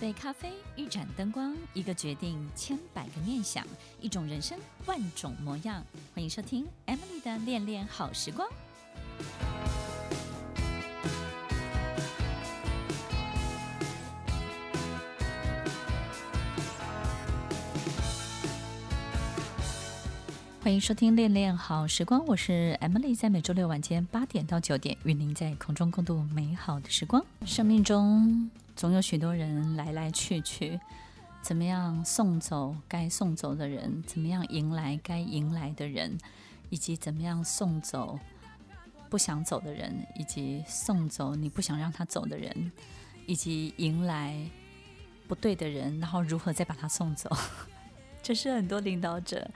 一杯咖啡，一盏灯光，一个决定，千百个念想，一种人生，万种模样。欢迎收听 Emily 的恋恋好时光。欢迎收听恋恋好时光，我是 Emily，在每周六晚间八点到九点，与您在空中共度美好的时光。生命中。总有许多人来来去去，怎么样送走该送走的人？怎么样迎来该迎来的人？以及怎么样送走不想走的人？以及送走你不想让他走的人？以及迎来不对的人，然后如何再把他送走？这是很多领导者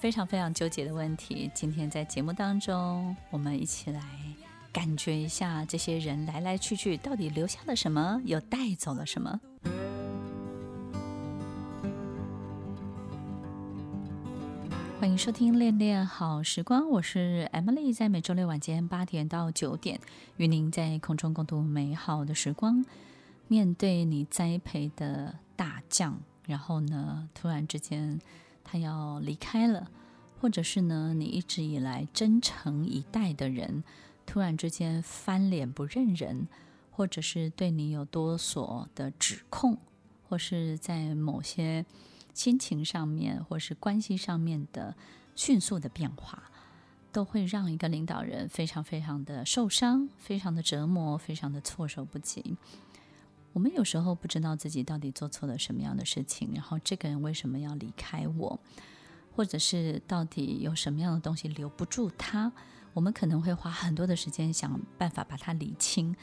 非常非常纠结的问题。今天在节目当中，我们一起来。感觉一下，这些人来来去去，到底留下了什么，又带走了什么？欢迎收听《恋恋好时光》，我是 Emily，在每周六晚间八点到九点，与您在空中共度美好的时光。面对你栽培的大将，然后呢，突然之间他要离开了，或者是呢，你一直以来真诚以待的人。突然之间翻脸不认人，或者是对你有多所的指控，或是在某些心情上面，或是关系上面的迅速的变化，都会让一个领导人非常非常的受伤，非常的折磨，非常的措手不及。我们有时候不知道自己到底做错了什么样的事情，然后这个人为什么要离开我，或者是到底有什么样的东西留不住他。我们可能会花很多的时间想办法把它理清，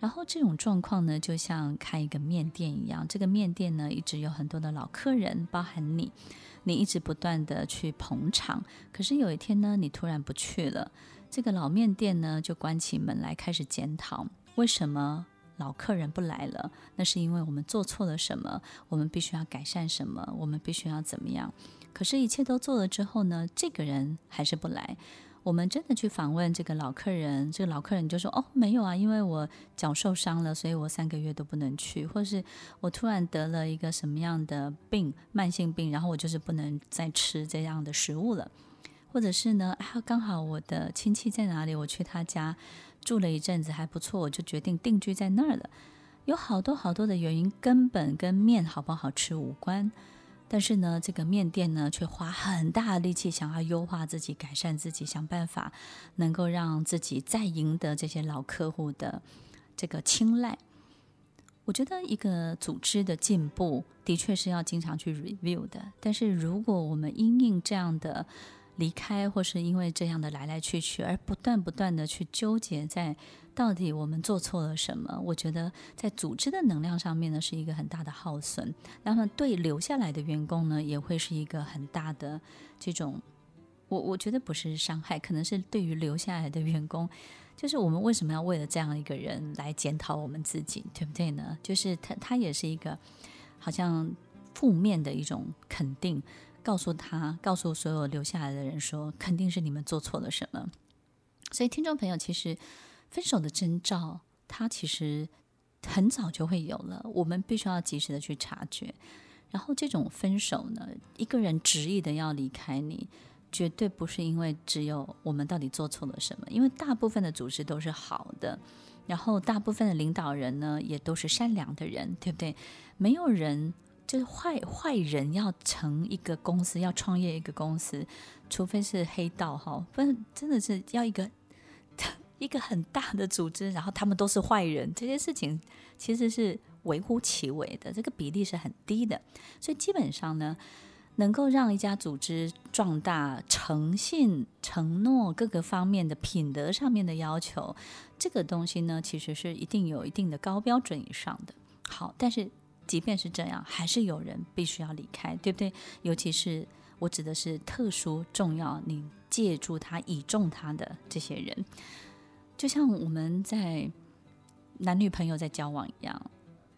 然后这种状况呢，就像开一个面店一样，这个面店呢，一直有很多的老客人，包含你，你一直不断的去捧场，可是有一天呢，你突然不去了，这个老面店呢，就关起门来开始检讨，为什么老客人不来了？那是因为我们做错了什么？我们必须要改善什么？我们必须要怎么样？可是，一切都做了之后呢，这个人还是不来。我们真的去访问这个老客人，这个老客人就说：“哦，没有啊，因为我脚受伤了，所以我三个月都不能去，或是我突然得了一个什么样的病，慢性病，然后我就是不能再吃这样的食物了，或者是呢，啊，刚好我的亲戚在哪里，我去他家住了一阵子还不错，我就决定定居在那儿了。有好多好多的原因，根本跟面好不好吃无关。”但是呢，这个面店呢，却花很大的力气想要优化自己、改善自己，想办法能够让自己再赢得这些老客户的这个青睐。我觉得一个组织的进步的确是要经常去 review 的。但是如果我们因应这样的，离开，或是因为这样的来来去去，而不断不断的去纠结在到底我们做错了什么？我觉得在组织的能量上面呢，是一个很大的耗损。那么对留下来的员工呢，也会是一个很大的这种，我我觉得不是伤害，可能是对于留下来的员工，就是我们为什么要为了这样一个人来检讨我们自己，对不对呢？就是他他也是一个好像负面的一种肯定。告诉他，告诉所有留下来的人说，肯定是你们做错了什么。所以，听众朋友，其实分手的征兆，它其实很早就会有了，我们必须要及时的去察觉。然后，这种分手呢，一个人执意的要离开你，绝对不是因为只有我们到底做错了什么，因为大部分的组织都是好的，然后大部分的领导人呢，也都是善良的人，对不对？没有人。就是坏坏人要成一个公司，要创业一个公司，除非是黑道哈，不然真的是要一个 一个很大的组织，然后他们都是坏人，这些事情其实是微乎其微的，这个比例是很低的。所以基本上呢，能够让一家组织壮大，诚信、承诺各个方面的品德上面的要求，这个东西呢，其实是一定有一定的高标准以上的。好，但是。即便是这样，还是有人必须要离开，对不对？尤其是我指的是特殊重要，你借助他、倚重他的这些人，就像我们在男女朋友在交往一样，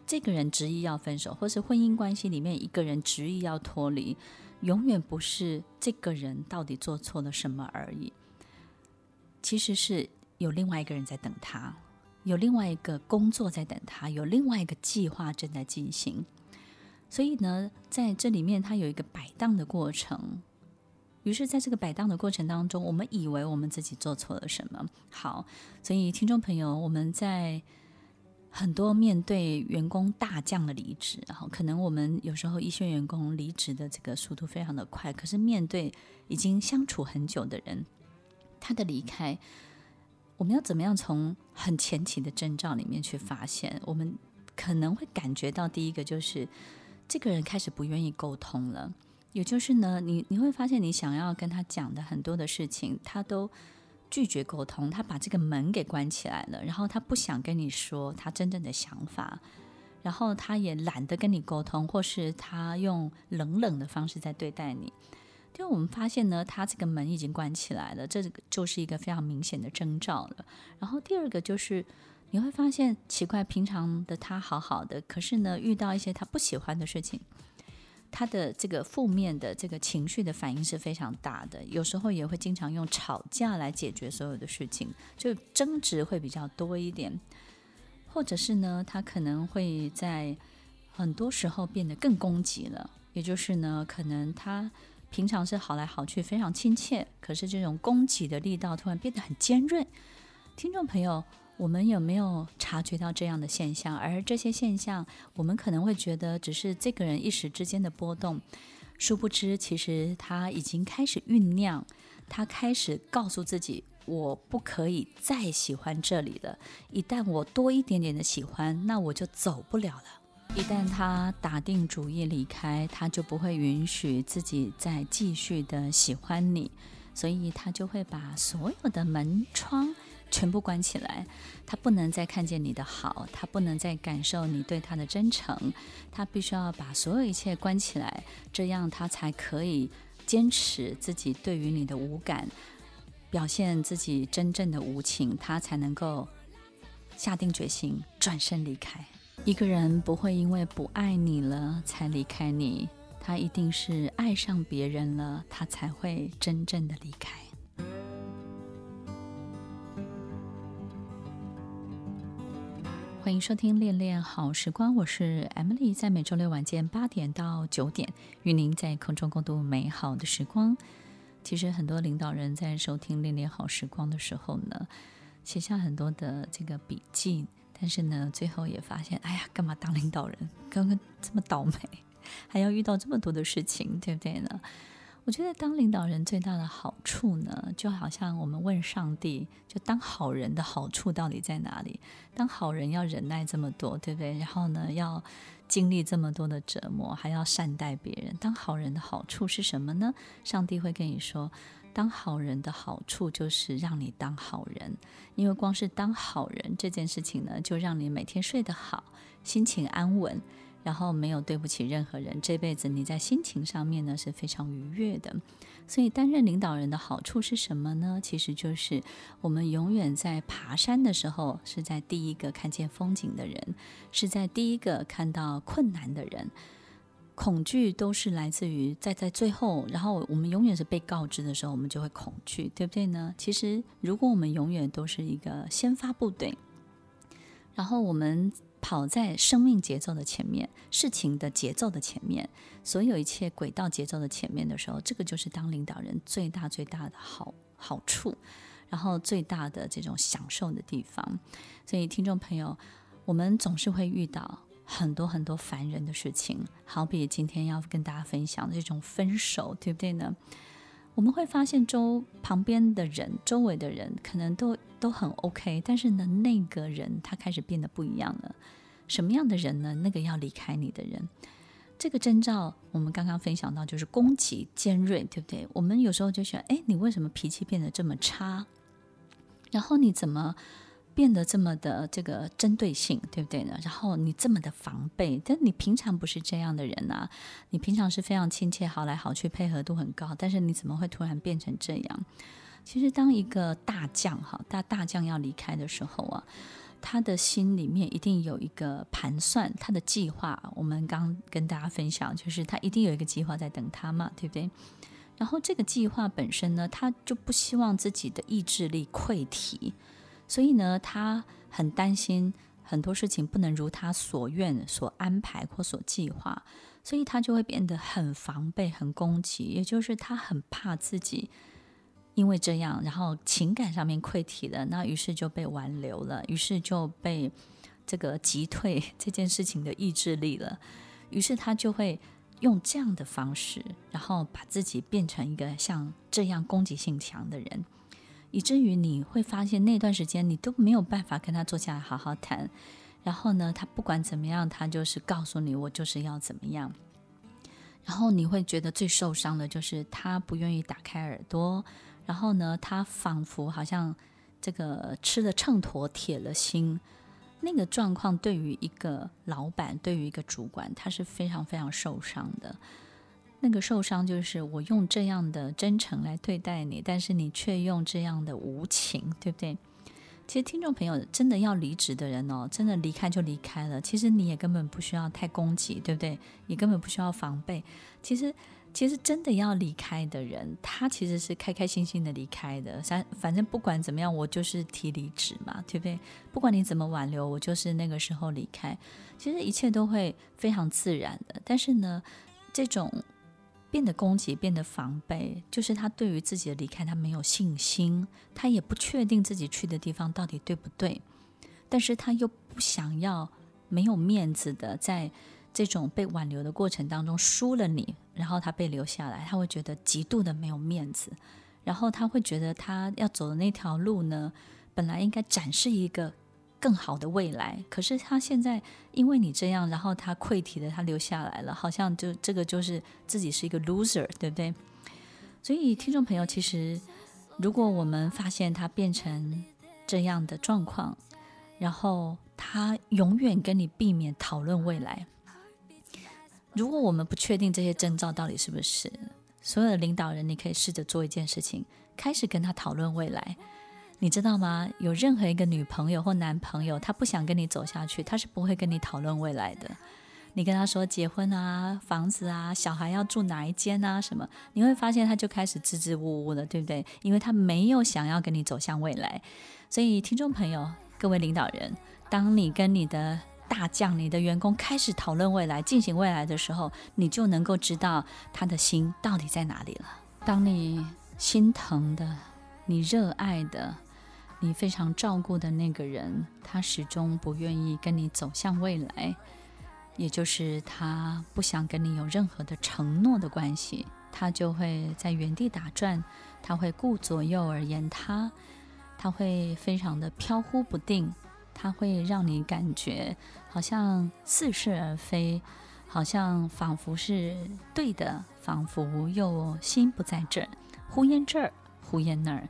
这个人执意要分手，或是婚姻关系里面一个人执意要脱离，永远不是这个人到底做错了什么而已，其实是有另外一个人在等他。有另外一个工作在等他，有另外一个计划正在进行。所以呢，在这里面，他有一个摆荡的过程。于是，在这个摆荡的过程当中，我们以为我们自己做错了什么。好，所以听众朋友，我们在很多面对员工大将的离职，然后可能我们有时候一线员工离职的这个速度非常的快，可是面对已经相处很久的人，他的离开，我们要怎么样从很前期的征兆里面去发现？我们可能会感觉到，第一个就是。这个人开始不愿意沟通了，也就是呢，你你会发现，你想要跟他讲的很多的事情，他都拒绝沟通，他把这个门给关起来了，然后他不想跟你说他真正的想法，然后他也懒得跟你沟通，或是他用冷冷的方式在对待你。就我们发现呢，他这个门已经关起来了，这个就是一个非常明显的征兆了。然后第二个就是。你会发现奇怪，平常的他好好的，可是呢，遇到一些他不喜欢的事情，他的这个负面的这个情绪的反应是非常大的。有时候也会经常用吵架来解决所有的事情，就争执会比较多一点，或者是呢，他可能会在很多时候变得更攻击了。也就是呢，可能他平常是好来好去，非常亲切，可是这种攻击的力道突然变得很尖锐。听众朋友。我们有没有察觉到这样的现象？而这些现象，我们可能会觉得只是这个人一时之间的波动，殊不知，其实他已经开始酝酿，他开始告诉自己，我不可以再喜欢这里了。一旦我多一点点的喜欢，那我就走不了了。一旦他打定主意离开，他就不会允许自己再继续的喜欢你，所以他就会把所有的门窗。全部关起来，他不能再看见你的好，他不能再感受你对他的真诚，他必须要把所有一切关起来，这样他才可以坚持自己对于你的无感，表现自己真正的无情，他才能够下定决心转身离开。一个人不会因为不爱你了才离开你，他一定是爱上别人了，他才会真正的离开。欢迎收听《恋恋好时光》，我是 Emily，在每周六晚间八点到九点，与您在空中共度美好的时光。其实很多领导人在收听《恋恋好时光》的时候呢，写下很多的这个笔记，但是呢，最后也发现，哎呀，干嘛当领导人？刚刚这么倒霉，还要遇到这么多的事情，对不对呢？我觉得当领导人最大的好处呢，就好像我们问上帝，就当好人的好处到底在哪里？当好人要忍耐这么多，对不对？然后呢，要经历这么多的折磨，还要善待别人。当好人的好处是什么呢？上帝会跟你说，当好人的好处就是让你当好人，因为光是当好人这件事情呢，就让你每天睡得好，心情安稳。然后没有对不起任何人，这辈子你在心情上面呢是非常愉悦的。所以担任领导人的好处是什么呢？其实就是我们永远在爬山的时候是在第一个看见风景的人，是在第一个看到困难的人。恐惧都是来自于在在最后，然后我们永远是被告知的时候，我们就会恐惧，对不对呢？其实如果我们永远都是一个先发部队，然后我们。跑在生命节奏的前面，事情的节奏的前面，所有一切轨道节奏的前面的时候，这个就是当领导人最大最大的好好处，然后最大的这种享受的地方。所以，听众朋友，我们总是会遇到很多很多烦人的事情，好比今天要跟大家分享的这种分手，对不对呢？我们会发现周旁边的人、周围的人可能都都很 OK，但是呢，那个人他开始变得不一样了。什么样的人呢？那个要离开你的人，这个征兆我们刚刚分享到，就是攻击尖锐，对不对？我们有时候就想，哎，你为什么脾气变得这么差？然后你怎么变得这么的这个针对性，对不对呢？然后你这么的防备，但你平常不是这样的人啊！你平常是非常亲切、好来好去、配合度很高，但是你怎么会突然变成这样？其实，当一个大将哈大大将要离开的时候啊。他的心里面一定有一个盘算，他的计划。我们刚跟大家分享，就是他一定有一个计划在等他嘛，对不对？然后这个计划本身呢，他就不希望自己的意志力溃体，所以呢，他很担心很多事情不能如他所愿、所安排或所计划，所以他就会变得很防备、很攻击，也就是他很怕自己因为这样，然后情感上面溃体了，那于是就被挽留了，于是就被这个击退 这件事情的意志力了，于是他就会。用这样的方式，然后把自己变成一个像这样攻击性强的人，以至于你会发现那段时间你都没有办法跟他坐下来好好谈。然后呢，他不管怎么样，他就是告诉你我就是要怎么样。然后你会觉得最受伤的就是他不愿意打开耳朵，然后呢，他仿佛好像这个吃了秤砣铁了心。那个状况对于一个老板，对于一个主管，他是非常非常受伤的。那个受伤就是我用这样的真诚来对待你，但是你却用这样的无情，对不对？其实听众朋友真的要离职的人哦，真的离开就离开了。其实你也根本不需要太攻击，对不对？你根本不需要防备。其实。其实真的要离开的人，他其实是开开心心的离开的。反反正不管怎么样，我就是提离职嘛，对不对？不管你怎么挽留，我就是那个时候离开。其实一切都会非常自然的。但是呢，这种变得攻击、变得防备，就是他对于自己的离开，他没有信心，他也不确定自己去的地方到底对不对。但是他又不想要没有面子的在。这种被挽留的过程当中输了你，然后他被留下来，他会觉得极度的没有面子，然后他会觉得他要走的那条路呢，本来应该展示一个更好的未来，可是他现在因为你这样，然后他溃体的他留下来了，好像就这个就是自己是一个 loser，对不对？所以听众朋友，其实如果我们发现他变成这样的状况，然后他永远跟你避免讨论未来。如果我们不确定这些征兆到底是不是，所有的领导人，你可以试着做一件事情，开始跟他讨论未来。你知道吗？有任何一个女朋友或男朋友，他不想跟你走下去，他是不会跟你讨论未来的。你跟他说结婚啊、房子啊、小孩要住哪一间啊什么，你会发现他就开始支支吾吾的，对不对？因为他没有想要跟你走向未来。所以，听众朋友，各位领导人，当你跟你的大将，你的员工开始讨论未来、进行未来的时候，你就能够知道他的心到底在哪里了。当你心疼的、你热爱的、你非常照顾的那个人，他始终不愿意跟你走向未来，也就是他不想跟你有任何的承诺的关系，他就会在原地打转，他会顾左右而言他，他会非常的飘忽不定。他会让你感觉好像似是而非，好像仿佛是对的，仿佛又心不在这儿，忽焉这儿，忽焉那儿。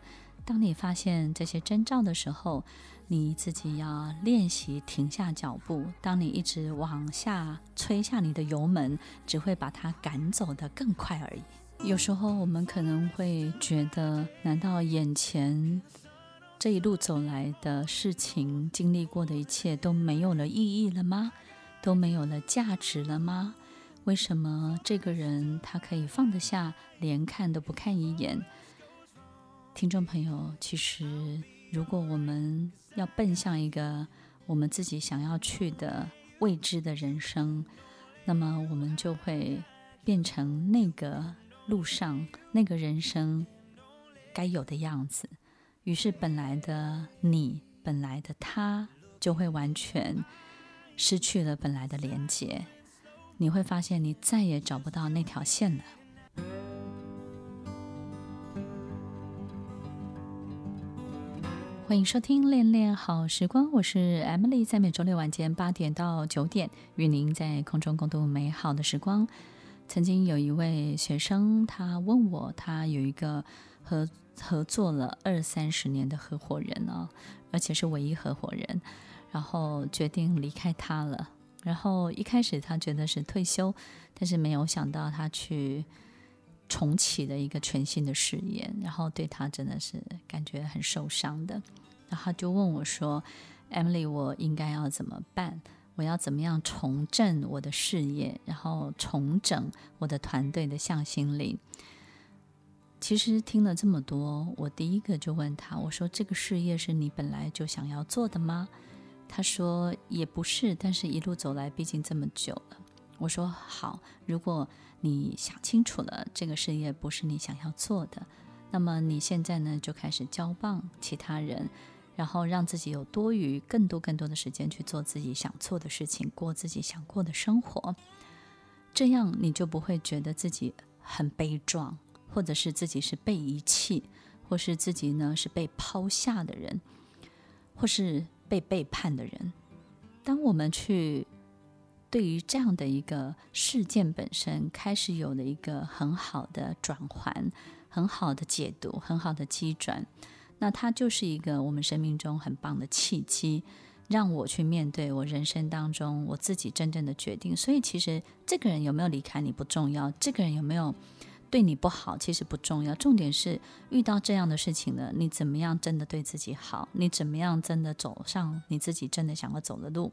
当你发现这些征兆的时候，你自己要练习停下脚步。当你一直往下催下你的油门，只会把它赶走得更快而已。有时候我们可能会觉得，难道眼前？这一路走来的事情，经历过的一切都没有了意义了吗？都没有了价值了吗？为什么这个人他可以放得下，连看都不看一眼？听众朋友，其实如果我们要奔向一个我们自己想要去的未知的人生，那么我们就会变成那个路上那个人生该有的样子。于是，本来的你，本来的他，就会完全失去了本来的连接。你会发现，你再也找不到那条线了。欢迎收听《恋恋好时光》，我是 Emily，在每周六晚间八点到九点，与您在空中共度美好的时光。曾经有一位学生，他问我，他有一个合合作了二三十年的合伙人哦，而且是唯一合伙人，然后决定离开他了。然后一开始他觉得是退休，但是没有想到他去重启的一个全新的事业，然后对他真的是感觉很受伤的。然后就问我说：“Emily，我应该要怎么办？我要怎么样重振我的事业，然后重整我的团队的向心力？”其实听了这么多，我第一个就问他：“我说这个事业是你本来就想要做的吗？”他说：“也不是，但是一路走来，毕竟这么久了。”我说：“好，如果你想清楚了，这个事业不是你想要做的，那么你现在呢，就开始交棒其他人，然后让自己有多余、更多、更多的时间去做自己想做的事情，过自己想过的生活。这样你就不会觉得自己很悲壮。”或者是自己是被遗弃，或是自己呢是被抛下的人，或是被背叛的人。当我们去对于这样的一个事件本身开始有了一个很好的转换、很好的解读、很好的机转，那它就是一个我们生命中很棒的契机，让我去面对我人生当中我自己真正的决定。所以，其实这个人有没有离开你不重要，这个人有没有。对你不好其实不重要，重点是遇到这样的事情呢，你怎么样真的对自己好？你怎么样真的走上你自己真的想要走的路？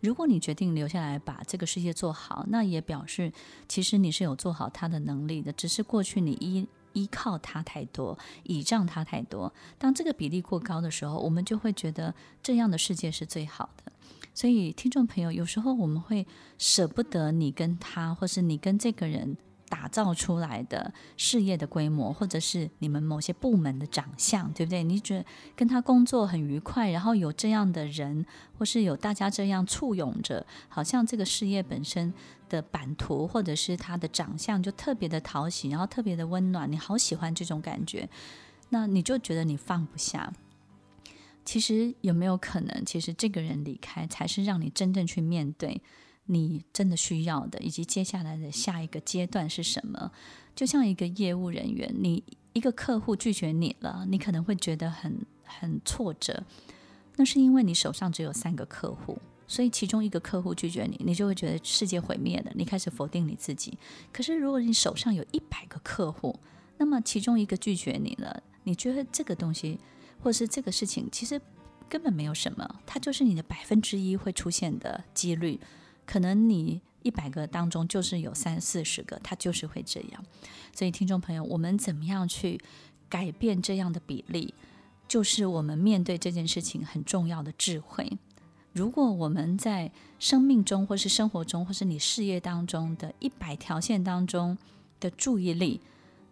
如果你决定留下来把这个世界做好，那也表示其实你是有做好他的能力的，只是过去你依依靠他太多，倚仗他太多。当这个比例过高的时候，我们就会觉得这样的世界是最好的。所以，听众朋友，有时候我们会舍不得你跟他，或是你跟这个人。打造出来的事业的规模，或者是你们某些部门的长相，对不对？你觉得跟他工作很愉快，然后有这样的人，或是有大家这样簇拥着，好像这个事业本身的版图，或者是他的长相就特别的讨喜，然后特别的温暖，你好喜欢这种感觉，那你就觉得你放不下。其实有没有可能，其实这个人离开，才是让你真正去面对。你真的需要的，以及接下来的下一个阶段是什么？就像一个业务人员，你一个客户拒绝你了，你可能会觉得很很挫折。那是因为你手上只有三个客户，所以其中一个客户拒绝你，你就会觉得世界毁灭了，你开始否定你自己。可是如果你手上有一百个客户，那么其中一个拒绝你了，你觉得这个东西或是这个事情其实根本没有什么，它就是你的百分之一会出现的几率。可能你一百个当中就是有三四十个，他就是会这样。所以，听众朋友，我们怎么样去改变这样的比例，就是我们面对这件事情很重要的智慧。如果我们在生命中，或是生活中，或是你事业当中的一百条线当中的注意力，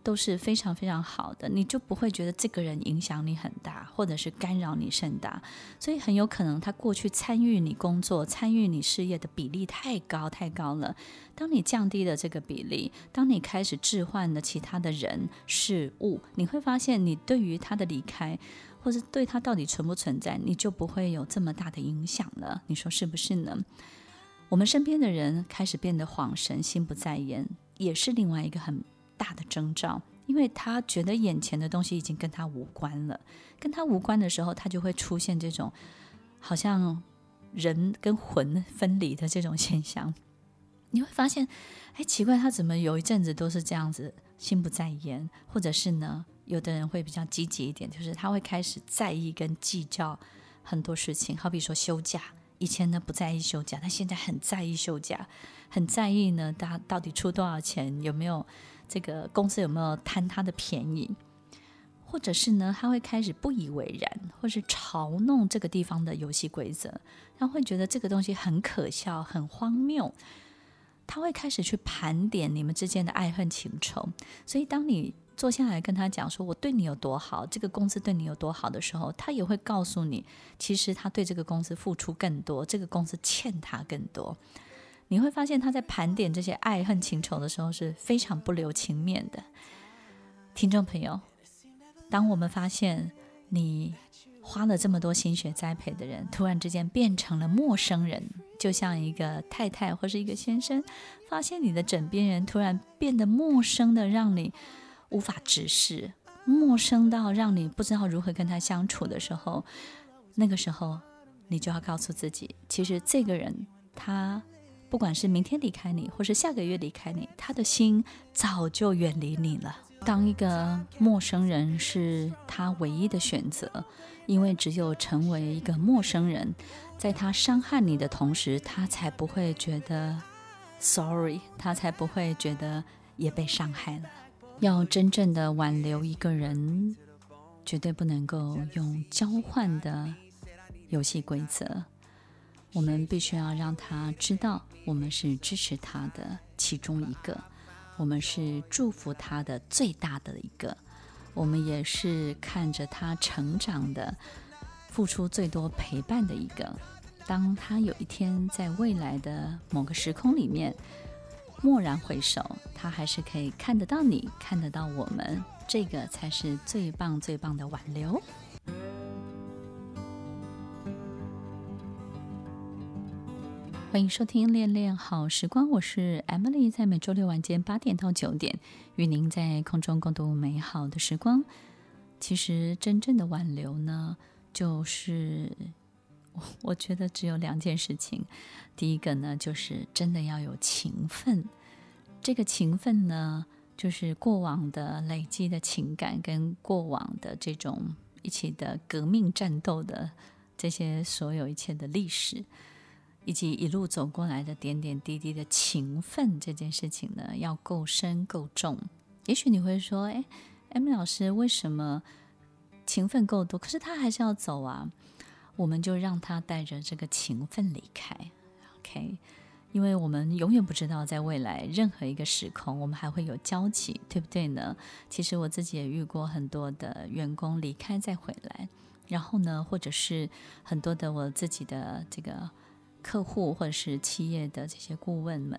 都是非常非常好的，你就不会觉得这个人影响你很大，或者是干扰你甚大。所以很有可能他过去参与你工作、参与你事业的比例太高太高了。当你降低了这个比例，当你开始置换了其他的人事物，你会发现你对于他的离开，或者对他到底存不存在，你就不会有这么大的影响了。你说是不是呢？我们身边的人开始变得恍神、心不在焉，也是另外一个很。大的征兆，因为他觉得眼前的东西已经跟他无关了，跟他无关的时候，他就会出现这种好像人跟魂分离的这种现象。你会发现，哎，奇怪，他怎么有一阵子都是这样子，心不在焉，或者是呢，有的人会比较积极一点，就是他会开始在意跟计较很多事情，好比说休假，以前呢不在意休假，他现在很在意休假，很在意呢，他到底出多少钱，有没有？这个公司有没有贪他的便宜，或者是呢，他会开始不以为然，或是嘲弄这个地方的游戏规则，他会觉得这个东西很可笑、很荒谬。他会开始去盘点你们之间的爱恨情仇。所以，当你坐下来跟他讲说“我对你有多好，这个公司对你有多好”的时候，他也会告诉你，其实他对这个公司付出更多，这个公司欠他更多。你会发现他在盘点这些爱恨情仇的时候是非常不留情面的。听众朋友，当我们发现你花了这么多心血栽培的人，突然之间变成了陌生人，就像一个太太或是一个先生，发现你的枕边人突然变得陌生的，让你无法直视，陌生到让你不知道如何跟他相处的时候，那个时候你就要告诉自己，其实这个人他。不管是明天离开你，或是下个月离开你，他的心早就远离你了。当一个陌生人是他唯一的选择，因为只有成为一个陌生人，在他伤害你的同时，他才不会觉得 sorry，他才不会觉得也被伤害了。要真正的挽留一个人，绝对不能够用交换的游戏规则。我们必须要让他知道，我们是支持他的其中一个，我们是祝福他的最大的一个，我们也是看着他成长的，付出最多陪伴的一个。当他有一天在未来的某个时空里面，蓦然回首，他还是可以看得到你，看得到我们，这个才是最棒最棒的挽留。欢迎收听《恋恋好时光》，我是 Emily，在每周六晚间八点到九点，与您在空中共度美好的时光。其实，真正的挽留呢，就是 我觉得只有两件事情。第一个呢，就是真的要有情分。这个情分呢，就是过往的累积的情感，跟过往的这种一起的革命战斗的这些所有一切的历史，以及一路走过来的点点滴滴的情分，这件事情呢，要够深够重。也许你会说：“哎，Emily 老师，为什么情分够多，可是他还是要走啊？”我们就让他带着这个情分离开。OK，因为我们永远不知道在未来任何一个时空，我们还会有交集，对不对呢？其实我自己也遇过很多的员工离开再回来，然后呢，或者是很多的我自己的这个客户或者是企业的这些顾问们，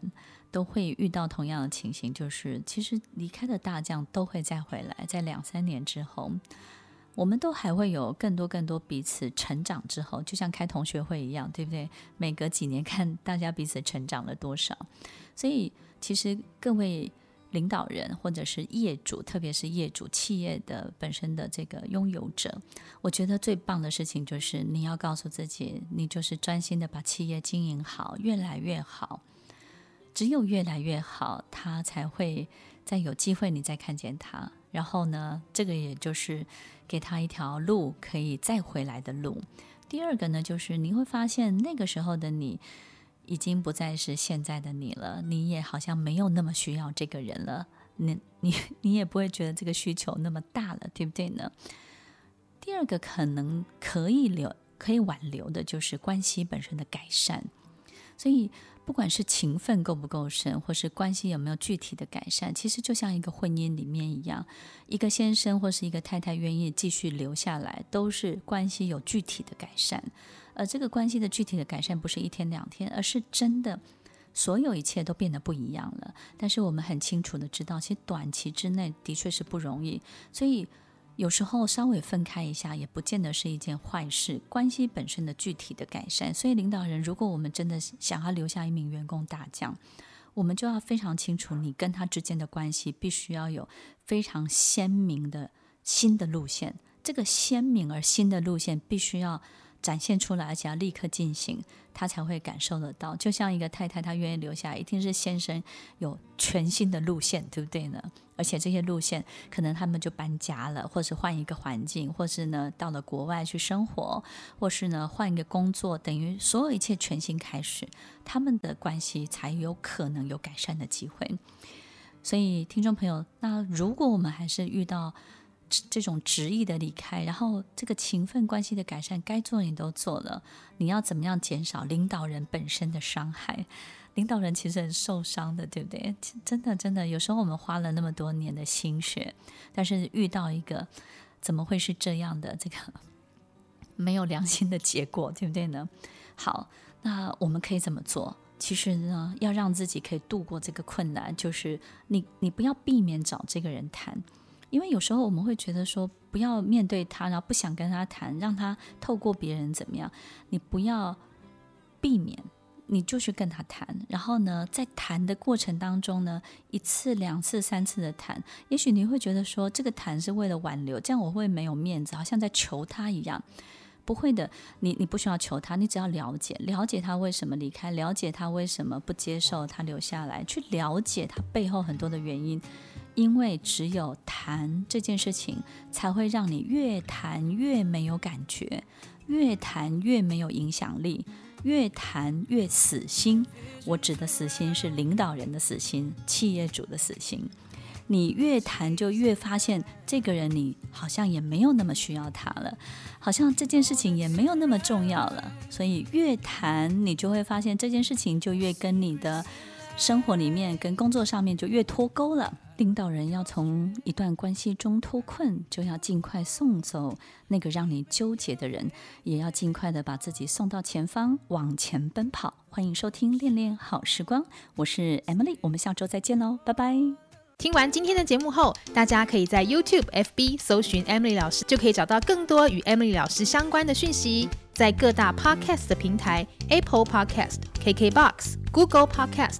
都会遇到同样的情形，就是其实离开的大将都会再回来，在两三年之后。我们都还会有更多更多彼此成长之后，就像开同学会一样，对不对？每隔几年看大家彼此成长了多少。所以，其实各位领导人或者是业主，特别是业主企业的本身的这个拥有者，我觉得最棒的事情就是你要告诉自己，你就是专心的把企业经营好，越来越好。只有越来越好，他才会再有机会你再看见他。然后呢，这个也就是给他一条路可以再回来的路。第二个呢，就是你会发现那个时候的你已经不再是现在的你了，你也好像没有那么需要这个人了。你你你也不会觉得这个需求那么大了，对不对呢？第二个可能可以留、可以挽留的，就是关系本身的改善。所以。不管是情分够不够深，或是关系有没有具体的改善，其实就像一个婚姻里面一样，一个先生或是一个太太愿意继续留下来，都是关系有具体的改善。而这个关系的具体的改善不是一天两天，而是真的所有一切都变得不一样了。但是我们很清楚的知道，其实短期之内的确是不容易，所以。有时候稍微分开一下，也不见得是一件坏事。关系本身的具体的改善，所以领导人，如果我们真的想要留下一名员工大将，我们就要非常清楚，你跟他之间的关系必须要有非常鲜明的新的路线。这个鲜明而新的路线必须要。展现出来，而且要立刻进行，他才会感受得到。就像一个太太，她愿意留下，一定是先生有全新的路线，对不对呢？而且这些路线，可能他们就搬家了，或是换一个环境，或是呢到了国外去生活，或是呢换一个工作，等于所有一切全新开始，他们的关系才有可能有改善的机会。所以，听众朋友，那如果我们还是遇到，这种执意的离开，然后这个情分关系的改善，该做你都做了，你要怎么样减少领导人本身的伤害？领导人其实很受伤的，对不对？真的，真的，有时候我们花了那么多年的心血，但是遇到一个怎么会是这样的这个 没有良心的结果，对不对呢？好，那我们可以怎么做？其实呢，要让自己可以度过这个困难，就是你，你不要避免找这个人谈。因为有时候我们会觉得说，不要面对他，然后不想跟他谈，让他透过别人怎么样？你不要避免，你就去跟他谈。然后呢，在谈的过程当中呢，一次、两次、三次的谈，也许你会觉得说，这个谈是为了挽留，这样我会没有面子，好像在求他一样。不会的，你你不需要求他，你只要了解，了解他为什么离开，了解他为什么不接受他留下来，去了解他背后很多的原因。因为只有谈这件事情，才会让你越谈越没有感觉，越谈越没有影响力，越谈越死心。我指的死心是领导人的死心，企业主的死心。你越谈就越发现这个人你好像也没有那么需要他了，好像这件事情也没有那么重要了。所以越谈你就会发现这件事情就越跟你的生活里面跟工作上面就越脱钩了。领导人要从一段关系中脱困，就要尽快送走那个让你纠结的人，也要尽快的把自己送到前方，往前奔跑。欢迎收听《恋恋好时光》，我是 Emily，我们下周再见喽，拜拜。听完今天的节目后，大家可以在 YouTube、FB 搜寻 Emily 老师，就可以找到更多与 Emily 老师相关的讯息。在各大 Podcast 的平台，Apple Podcast、KKBox、Google Podcast、